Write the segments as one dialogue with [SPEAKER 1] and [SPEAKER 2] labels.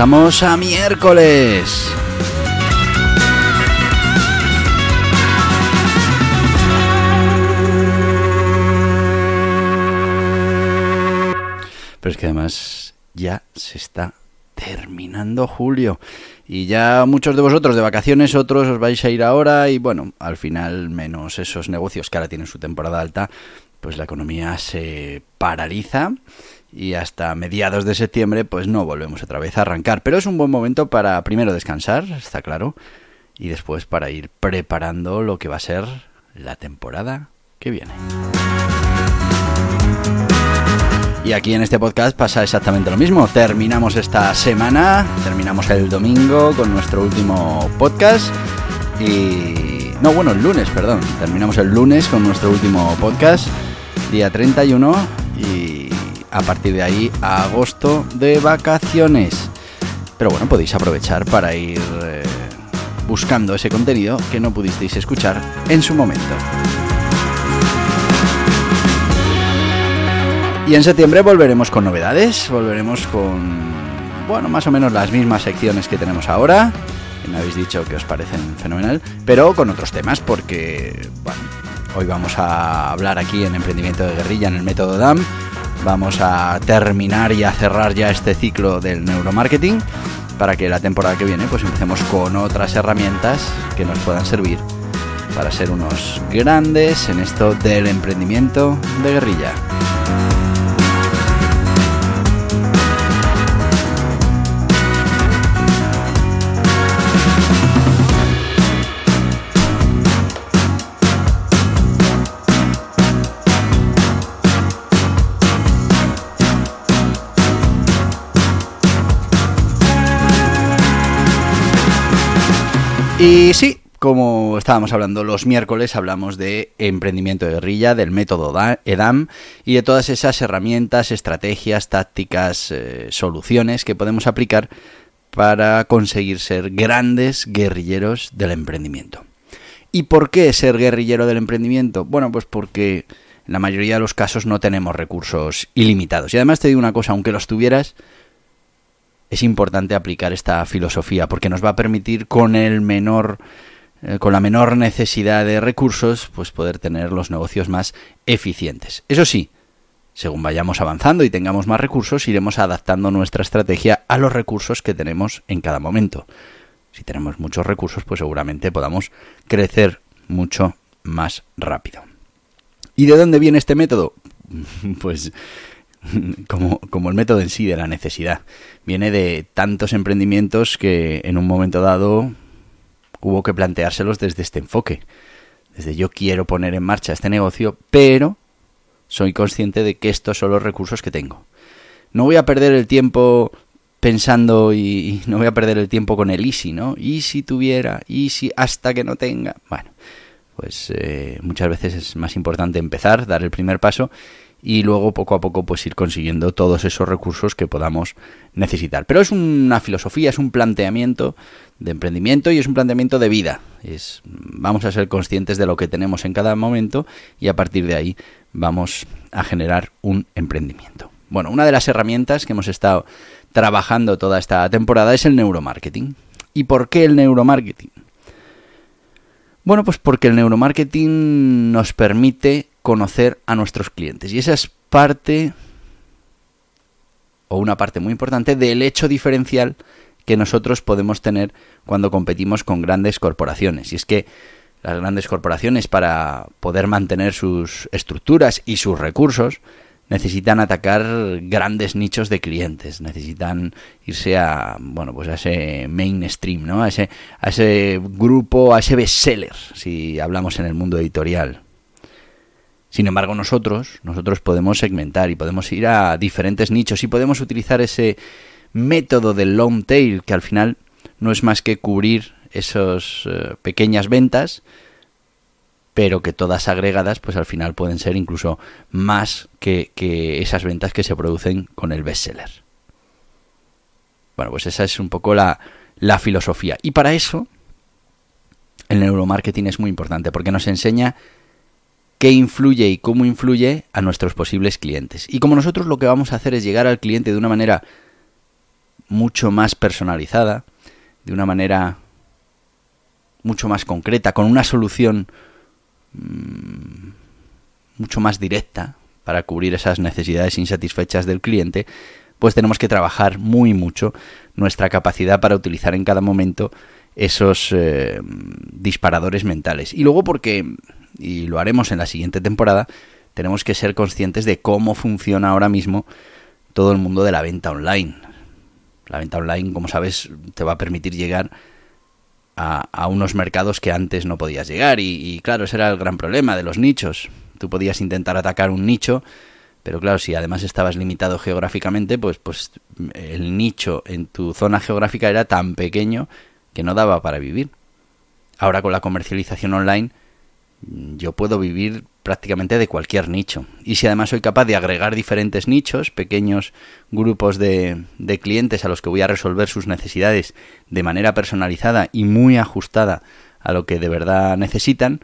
[SPEAKER 1] Estamos a miércoles. Pero es que además ya se está terminando julio. Y ya muchos de vosotros de vacaciones, otros os vais a ir ahora y bueno, al final menos esos negocios que ahora tienen su temporada alta, pues la economía se paraliza y hasta mediados de septiembre pues no volvemos otra vez a arrancar. Pero es un buen momento para primero descansar, está claro, y después para ir preparando lo que va a ser la temporada que viene. Y aquí en este podcast pasa exactamente lo mismo. Terminamos esta semana, terminamos el domingo con nuestro último podcast. Y... No, bueno, el lunes, perdón. Terminamos el lunes con nuestro último podcast, día 31. Y a partir de ahí, a agosto de vacaciones. Pero bueno, podéis aprovechar para ir eh, buscando ese contenido que no pudisteis escuchar en su momento. Y en septiembre volveremos con novedades, volveremos con, bueno, más o menos las mismas secciones que tenemos ahora, me habéis dicho que os parecen fenomenal, pero con otros temas porque, hoy vamos a hablar aquí en Emprendimiento de Guerrilla en el método DAM, vamos a terminar y a cerrar ya este ciclo del neuromarketing para que la temporada que viene pues empecemos con otras herramientas que nos puedan servir para ser unos grandes en esto del emprendimiento de guerrilla. Y sí, como estábamos hablando los miércoles, hablamos de emprendimiento de guerrilla, del método EDAM y de todas esas herramientas, estrategias, tácticas, eh, soluciones que podemos aplicar para conseguir ser grandes guerrilleros del emprendimiento. ¿Y por qué ser guerrillero del emprendimiento? Bueno, pues porque en la mayoría de los casos no tenemos recursos ilimitados. Y además te digo una cosa, aunque los tuvieras, es importante aplicar esta filosofía porque nos va a permitir con el menor eh, con la menor necesidad de recursos, pues poder tener los negocios más eficientes. Eso sí, según vayamos avanzando y tengamos más recursos, iremos adaptando nuestra estrategia a los recursos que tenemos en cada momento. Si tenemos muchos recursos, pues seguramente podamos crecer mucho más rápido. ¿Y de dónde viene este método? Pues como, como el método en sí de la necesidad. Viene de tantos emprendimientos que en un momento dado hubo que planteárselos desde este enfoque. Desde yo quiero poner en marcha este negocio, pero soy consciente de que estos son los recursos que tengo. No voy a perder el tiempo pensando y, no voy a perder el tiempo con el easy, ¿no? Y si tuviera, y si hasta que no tenga. Bueno, pues eh, muchas veces es más importante empezar, dar el primer paso y luego poco a poco pues ir consiguiendo todos esos recursos que podamos necesitar. Pero es una filosofía, es un planteamiento de emprendimiento y es un planteamiento de vida. Es vamos a ser conscientes de lo que tenemos en cada momento y a partir de ahí vamos a generar un emprendimiento. Bueno, una de las herramientas que hemos estado trabajando toda esta temporada es el neuromarketing. ¿Y por qué el neuromarketing? Bueno, pues porque el neuromarketing nos permite conocer a nuestros clientes. Y esa es parte o una parte muy importante del hecho diferencial que nosotros podemos tener cuando competimos con grandes corporaciones. Y es que las grandes corporaciones para poder mantener sus estructuras y sus recursos necesitan atacar grandes nichos de clientes, necesitan irse a bueno, pues a ese mainstream, ¿no? A ese a ese grupo, a ese bestseller, si hablamos en el mundo editorial. Sin embargo, nosotros, nosotros podemos segmentar y podemos ir a diferentes nichos y podemos utilizar ese método del long tail que al final no es más que cubrir esas eh, pequeñas ventas, pero que todas agregadas, pues al final pueden ser incluso más que, que esas ventas que se producen con el bestseller. Bueno, pues esa es un poco la, la filosofía. Y para eso, el neuromarketing es muy importante, porque nos enseña qué influye y cómo influye a nuestros posibles clientes. Y como nosotros lo que vamos a hacer es llegar al cliente de una manera mucho más personalizada, de una manera mucho más concreta, con una solución mmm, mucho más directa para cubrir esas necesidades insatisfechas del cliente, pues tenemos que trabajar muy mucho nuestra capacidad para utilizar en cada momento esos eh, disparadores mentales. Y luego porque, y lo haremos en la siguiente temporada, tenemos que ser conscientes de cómo funciona ahora mismo todo el mundo de la venta online. La venta online, como sabes, te va a permitir llegar a, unos mercados que antes no podías llegar. Y, claro, ese era el gran problema de los nichos. Tú podías intentar atacar un nicho, pero claro, si además estabas limitado geográficamente, pues, pues el nicho en tu zona geográfica era tan pequeño que no daba para vivir. Ahora con la comercialización online yo puedo vivir prácticamente de cualquier nicho. Y si además soy capaz de agregar diferentes nichos, pequeños grupos de, de, clientes a los que voy a resolver sus necesidades de manera personalizada y muy ajustada a lo que de verdad necesitan,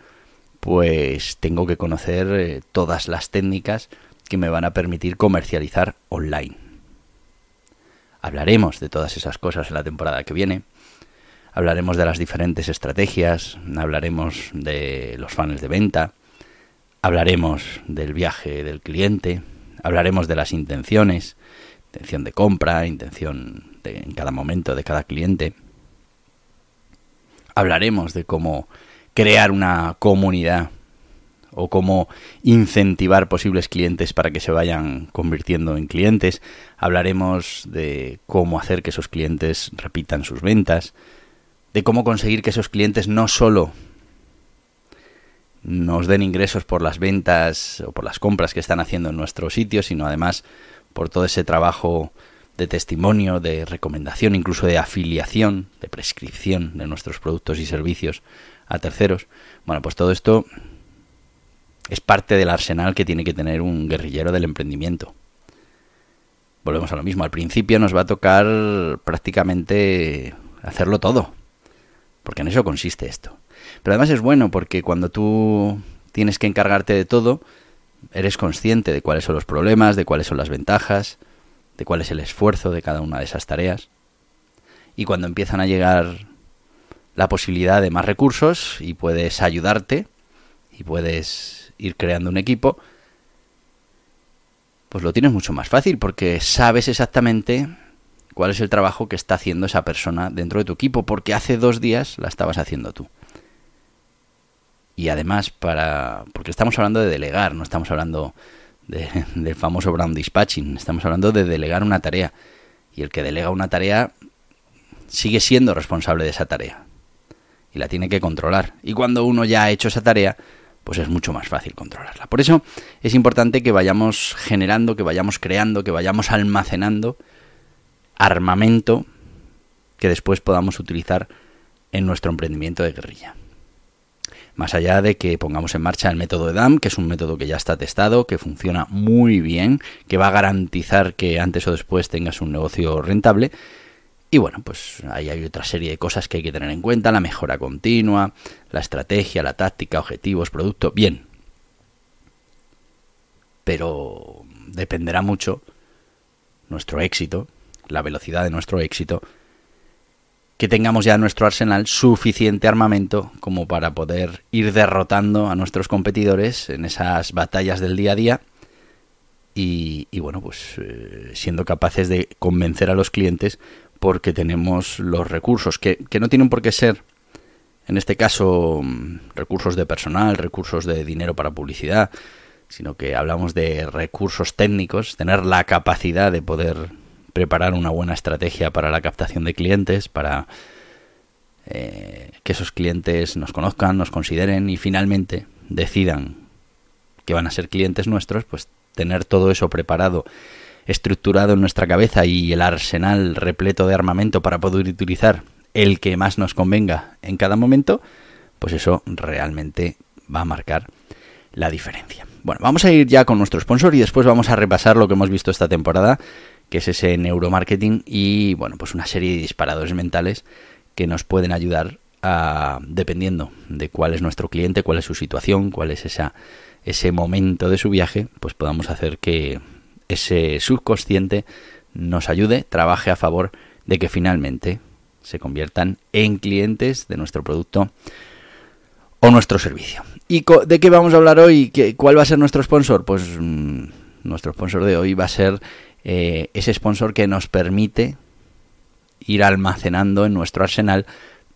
[SPEAKER 1] pues tengo que conocer eh, todas las técnicas que me van a permitir comercializar online. Hablaremos de todas esas cosas en la temporada que viene hablaremos de las diferentes estrategias, hablaremos de los funnels de venta, hablaremos del viaje del cliente, hablaremos de las intenciones, intención de compra, intención de, en cada momento de cada cliente. Hablaremos de cómo crear una comunidad o cómo incentivar posibles clientes para que se vayan convirtiendo en clientes. Hablaremos de cómo hacer que esos clientes repitan sus ventas de cómo conseguir que esos clientes no solo nos den ingresos por las ventas o por las compras que están haciendo en nuestro sitio, sino además por todo ese trabajo de testimonio, de recomendación, incluso de afiliación, de prescripción de nuestros productos y servicios a terceros. Bueno, pues todo esto es parte del arsenal que tiene que tener un guerrillero del emprendimiento. Volvemos a lo mismo, al principio nos va a tocar prácticamente hacerlo todo, porque en eso consiste esto. Pero además es bueno porque cuando tú tienes que encargarte de todo, eres consciente de cuáles son los problemas, de cuáles son las ventajas, de cuál es el esfuerzo de cada una de esas tareas. Y cuando empiezan a llegar la posibilidad de más recursos y puedes ayudarte y puedes ir creando un equipo, pues lo tienes mucho más fácil porque sabes exactamente cuál es el trabajo que está haciendo esa persona dentro de tu equipo, porque hace dos días la estabas haciendo tú. Y además, para porque estamos hablando de delegar, no estamos hablando del famoso Brown Dispatching, estamos hablando de delegar una tarea. Y el que delega una tarea sigue siendo responsable de esa tarea. Y la tiene que controlar. Y cuando uno ya ha hecho esa tarea, pues es mucho más fácil controlarla. Por eso es importante que vayamos generando, que vayamos creando, que vayamos almacenando armamento que después podamos utilizar en nuestro emprendimiento de guerrilla. Más allá de que pongamos en marcha el método EDAM, que es un método que ya está testado, que funciona muy bien, que va a garantizar que antes o después tengas un negocio rentable. Y bueno, pues ahí hay otra serie de cosas que hay que tener en cuenta, la mejora continua, la estrategia, la táctica, objetivos, producto, bien. Pero dependerá mucho nuestro éxito la velocidad de nuestro éxito, que tengamos ya en nuestro arsenal suficiente armamento como para poder ir derrotando a nuestros competidores en esas batallas del día a día y, bueno, pues eh, siendo capaces de convencer a los clientes porque tenemos los recursos, que, que no tienen por qué ser, en este caso, mm, recursos de personal, recursos de dinero para publicidad, sino que hablamos de recursos técnicos, tener la capacidad de poder preparar una buena estrategia para la captación de clientes, para eh, que esos clientes nos conozcan, nos consideren y finalmente decidan que van a ser clientes nuestros, pues tener todo eso preparado, estructurado en nuestra cabeza y el arsenal repleto de armamento para poder utilizar el que más nos convenga en cada momento, pues eso realmente va a marcar la diferencia. Bueno, vamos a ir ya con nuestro sponsor y después vamos a repasar lo que hemos visto esta temporada, que es ese neuromarketing y bueno, pues una serie de disparadores mentales que nos pueden ayudar a, dependiendo de cuál es nuestro cliente, cuál es su situación, cuál es esa, ese momento de su viaje, pues podamos hacer que ese subconsciente nos ayude, trabaje a favor de que finalmente se conviertan en clientes de nuestro producto o nuestro servicio. ¿Y de qué vamos a hablar hoy? ¿Cuál va a ser nuestro sponsor? Pues mm, nuestro sponsor de hoy va a ser eh, ese sponsor que nos permite ir almacenando en nuestro arsenal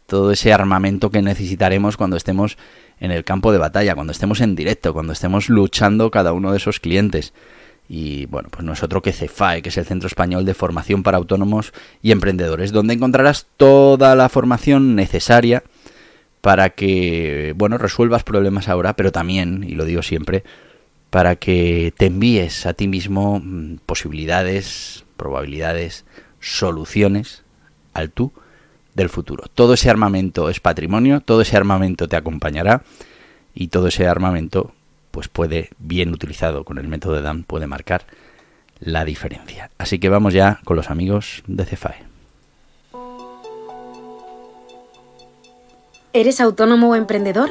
[SPEAKER 1] todo ese armamento que necesitaremos cuando estemos en el campo de batalla, cuando estemos en directo, cuando estemos luchando cada uno de esos clientes. Y bueno, pues no es otro que CEFAE, que es el Centro Español de Formación para Autónomos y Emprendedores, donde encontrarás toda la formación necesaria para que, bueno, resuelvas problemas ahora, pero también, y lo digo siempre, para que te envíes a ti mismo mm, posibilidades, probabilidades, soluciones al tú del futuro. Todo ese armamento es patrimonio, todo ese armamento te acompañará y todo ese armamento pues puede, bien utilizado con el método de DAM, puede marcar la diferencia. Así que vamos ya con los amigos de CEFAE.
[SPEAKER 2] ¿Eres autónomo o emprendedor?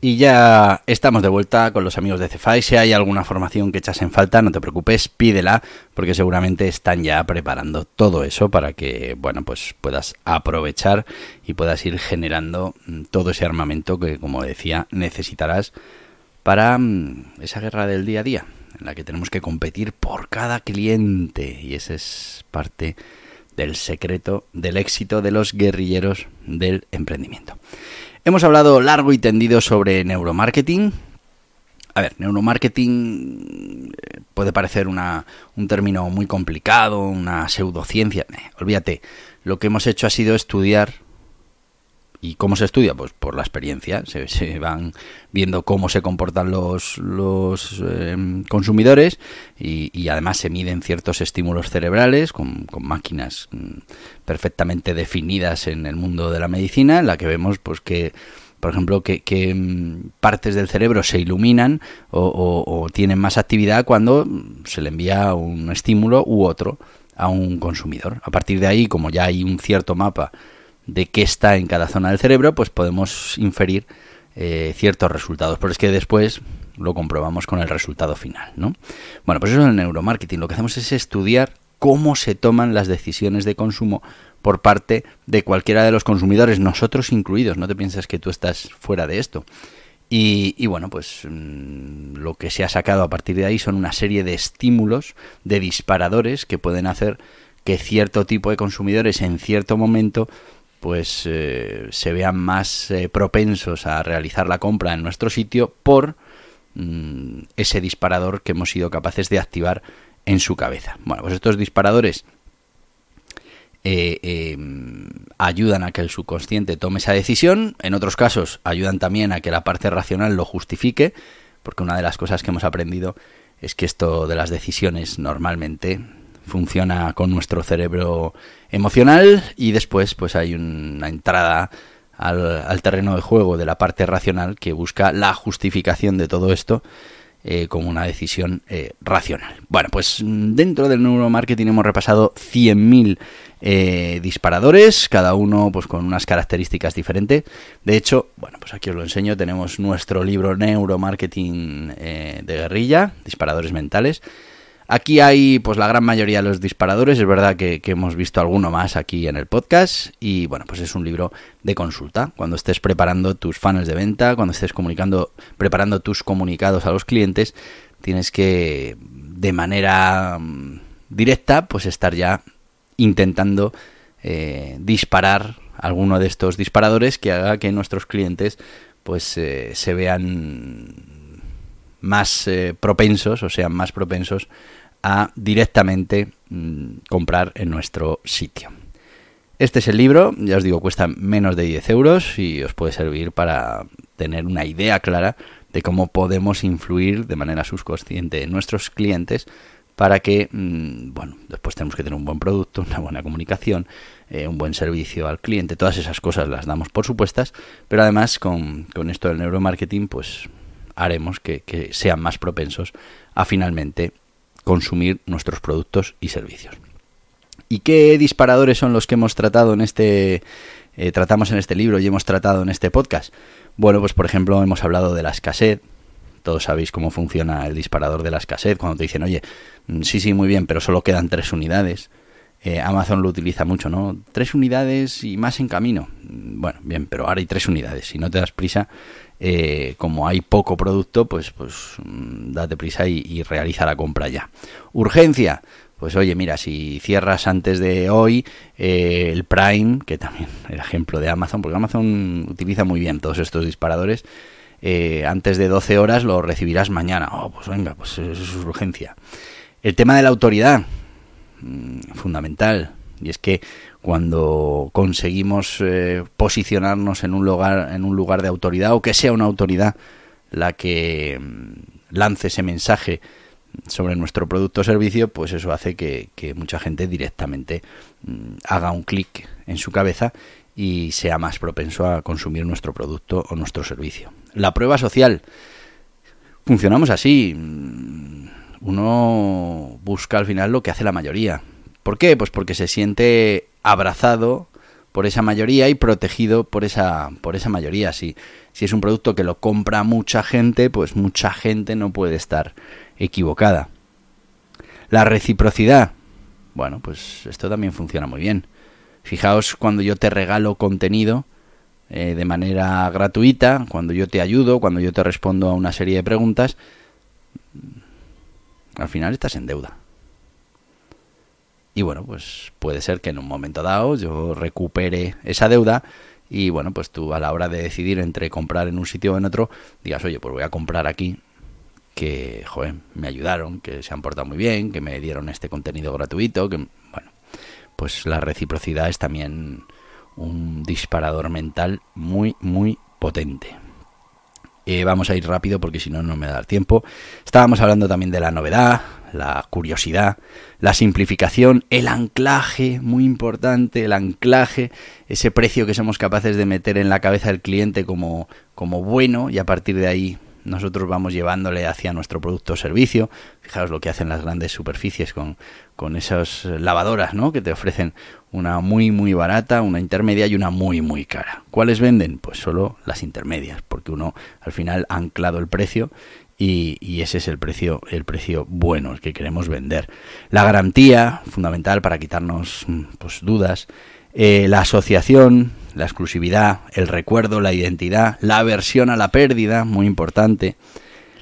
[SPEAKER 1] Y ya estamos de vuelta con los amigos de Cefai. Si hay alguna formación que echas en falta, no te preocupes, pídela, porque seguramente están ya preparando todo eso para que, bueno, pues puedas aprovechar y puedas ir generando mm, todo ese armamento que, como decía, necesitarás para mm, esa guerra del día a día en la que tenemos que competir por cada cliente y ese es parte del secreto del éxito de los guerrilleros del emprendimiento. Hemos hablado largo y tendido sobre neuromarketing. A ver, neuromarketing eh, puede parecer una, un término muy complicado, una pseudociencia. Eh, olvídate, lo que hemos hecho ha sido estudiar ¿Y cómo se estudia? Pues por la experiencia. Se, van viendo cómo se comportan los, los em, consumidores y, además se miden ciertos estímulos cerebrales con, máquinas mm, perfectamente definidas en el mundo de la medicina, en la que vemos pues que por ejemplo, que, mm, partes del cerebro se iluminan o, o, tienen más actividad cuando se le envía un estímulo u otro a un consumidor. A partir de ahí, como ya hay un cierto mapa de qué está en cada zona del cerebro, pues podemos inferir eh, ciertos resultados. Pero es que después lo comprobamos con el resultado final, ¿no? Bueno, pues eso es el neuromarketing. Lo que hacemos es estudiar cómo se toman las decisiones de consumo por parte de cualquiera de los consumidores, nosotros incluidos. No te piensas que tú estás fuera de esto. Y, bueno, pues mm, lo que se ha sacado a partir de ahí son una serie de estímulos, de disparadores que pueden hacer que cierto tipo de consumidores en cierto momento pues eh, se vean más eh, propensos a realizar la compra en nuestro sitio por mm, ese disparador que hemos sido capaces de activar en su cabeza. Bueno, pues estos disparadores eh, em, ayudan a que el subconsciente tome esa decisión, en otros casos ayudan también a que la parte racional lo justifique, porque una de las cosas que hemos aprendido es que esto de las decisiones normalmente funciona con nuestro cerebro emocional y después pues hay una entrada al, terreno de juego de la parte racional que busca la justificación de todo esto eh, como una decisión eh, racional. Bueno, pues dentro del neuromarketing hemos repasado 100.000 eh, disparadores, cada uno pues con unas características diferentes. De hecho, bueno, pues aquí os lo enseño, tenemos nuestro libro Neuromarketing de guerrilla, disparadores mentales. Aquí hay pues la gran mayoría de los disparadores, es verdad que, hemos visto alguno más aquí en el podcast y bueno, pues es un libro de consulta. Cuando estés preparando tus funnels de venta, cuando estés comunicando, preparando tus comunicados a los clientes, tienes que de manera mm, directa pues estar ya intentando eh, disparar alguno de estos disparadores que haga que nuestros clientes pues eh, se vean más eh, propensos o sean más propensos a directamente mm, comprar en nuestro sitio. Este es el libro, ya os digo, cuesta menos de 10 euros y os puede servir para tener una idea clara de cómo podemos influir de manera subconsciente en nuestros clientes para que, mm, bueno, después tenemos que tener un buen producto, una buena comunicación, eh, un buen servicio al cliente, todas esas cosas las damos por supuestas, pero además con, con esto del neuromarketing, pues haremos que, que sean más propensos a finalmente consumir nuestros productos y servicios. ¿Y qué disparadores son los que hemos tratado en este eh, tratamos en este libro y hemos tratado en este podcast? Bueno, pues por ejemplo hemos hablado de la escasez. Todos sabéis cómo funciona el disparador de la escasez. Cuando te dicen, oye, mm, sí, sí, muy bien, pero solo quedan tres unidades. Eh, Amazon lo utiliza mucho, ¿no? Tres unidades y más en camino. Mm, bueno, bien, pero ahora hay tres unidades. Si no te das prisa, eh, como hay poco producto, pues, pues mm, date prisa y, realiza la compra ya. Urgencia. Pues oye, mira, si cierras antes de hoy eh, el Prime, que también el ejemplo de Amazon, porque Amazon utiliza muy bien todos estos disparadores, eh, antes de 12 horas lo recibirás mañana. Oh, pues venga, pues eso es urgencia. El tema de la autoridad, mm, fundamental, y es que cuando conseguimos eh, posicionarnos en un lugar en un lugar de autoridad o que sea una autoridad la que mm, lance ese mensaje sobre nuestro producto o servicio, pues eso hace que, mucha gente directamente mm, haga un clic en su cabeza y sea más propenso a consumir nuestro producto o nuestro servicio. La prueba social. Funcionamos así. Mm, uno busca al final lo que hace la mayoría. ¿Por qué? Pues porque se siente abrazado por esa mayoría y protegido por esa, por esa mayoría. Si, si es un producto que lo compra mucha gente, pues mucha gente no puede estar equivocada. La reciprocidad. Bueno, pues esto también funciona muy bien. Fijaos cuando yo te regalo contenido eh, de manera gratuita, cuando yo te ayudo, cuando yo te respondo a una serie de preguntas, al final estás en deuda. Y bueno, pues puede ser que en un momento dado yo recupere esa deuda y bueno, pues tú a la hora de decidir entre comprar en un sitio o en otro, digas, oye, pues voy a comprar aquí, que, joder, me ayudaron, que se han portado muy bien, que me dieron este contenido gratuito, que, bueno, pues la reciprocidad es también un disparador mental muy, muy potente. Eh, vamos a ir rápido porque si no, no me da el tiempo. Estábamos hablando también de la novedad, la curiosidad, la simplificación, el anclaje, muy importante, el anclaje, ese precio que somos capaces de meter en la cabeza del cliente como, como bueno y a partir de ahí nosotros vamos llevándole hacia nuestro producto o servicio. Fijaos lo que hacen las grandes superficies con, con esas lavadoras, ¿no? Que te ofrecen una muy muy barata, una intermedia y una muy muy cara. ¿Cuáles venden? Pues solo las intermedias, porque uno al final ha anclado el precio y, ese es el precio, el precio bueno, el que queremos vender. La garantía, fundamental para quitarnos mm, pues, dudas. Eh, la asociación, la exclusividad, el recuerdo, la identidad, la aversión a la pérdida, muy importante.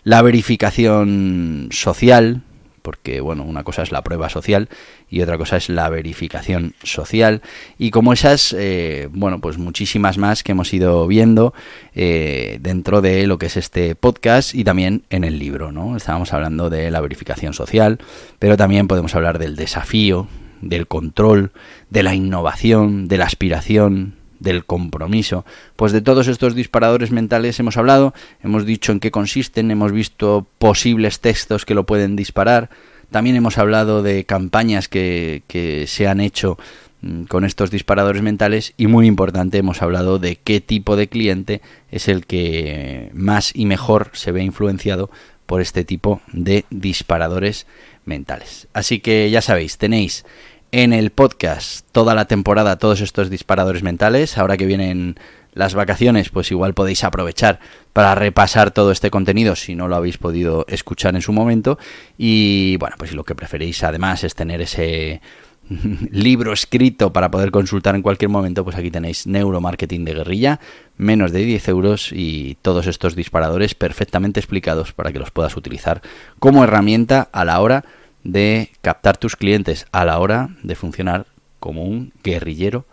[SPEAKER 1] La verificación social, porque bueno, una cosa es la prueba social y otra cosa es la verificación social y como esas, eh, bueno, pues muchísimas más que hemos ido viendo eh, dentro de lo que es este podcast y también en el libro, ¿no? Estábamos hablando de la verificación social, pero también podemos hablar del desafío, del control, de la innovación, de la aspiración, del compromiso. Pues de todos estos disparadores mentales hemos hablado, hemos dicho en qué consisten, hemos visto posibles textos que lo pueden disparar, también hemos hablado de campañas que, se han hecho mm, con estos disparadores mentales y muy importante hemos hablado de qué tipo de cliente es el que más y mejor se ve influenciado por este tipo de disparadores mentales. Así que ya sabéis, tenéis en el podcast toda la temporada todos estos disparadores mentales. Ahora que vienen las vacaciones, pues igual podéis aprovechar para repasar todo este contenido si no lo habéis podido escuchar en su momento. Y bueno, pues lo que preferéis además es tener ese libro escrito para poder consultar en cualquier momento, pues aquí tenéis Neuromarketing de Guerrilla, menos de 10 euros y todos estos disparadores perfectamente explicados para que los puedas utilizar como herramienta a la hora de captar tus clientes, a la hora de funcionar como un guerrillero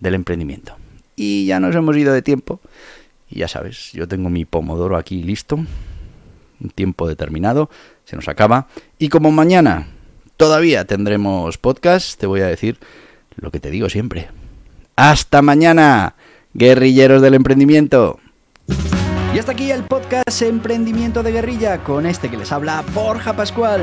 [SPEAKER 1] del emprendimiento. Y ya nos hemos ido de tiempo. Y ya sabes, yo tengo mi pomodoro aquí listo. Un tiempo determinado. Se nos acaba. Y como mañana todavía tendremos podcast, te voy a decir lo que te digo siempre. Hasta mañana, guerrilleros del emprendimiento. Y hasta aquí el podcast Emprendimiento de Guerrilla con este que les habla Borja Pascual.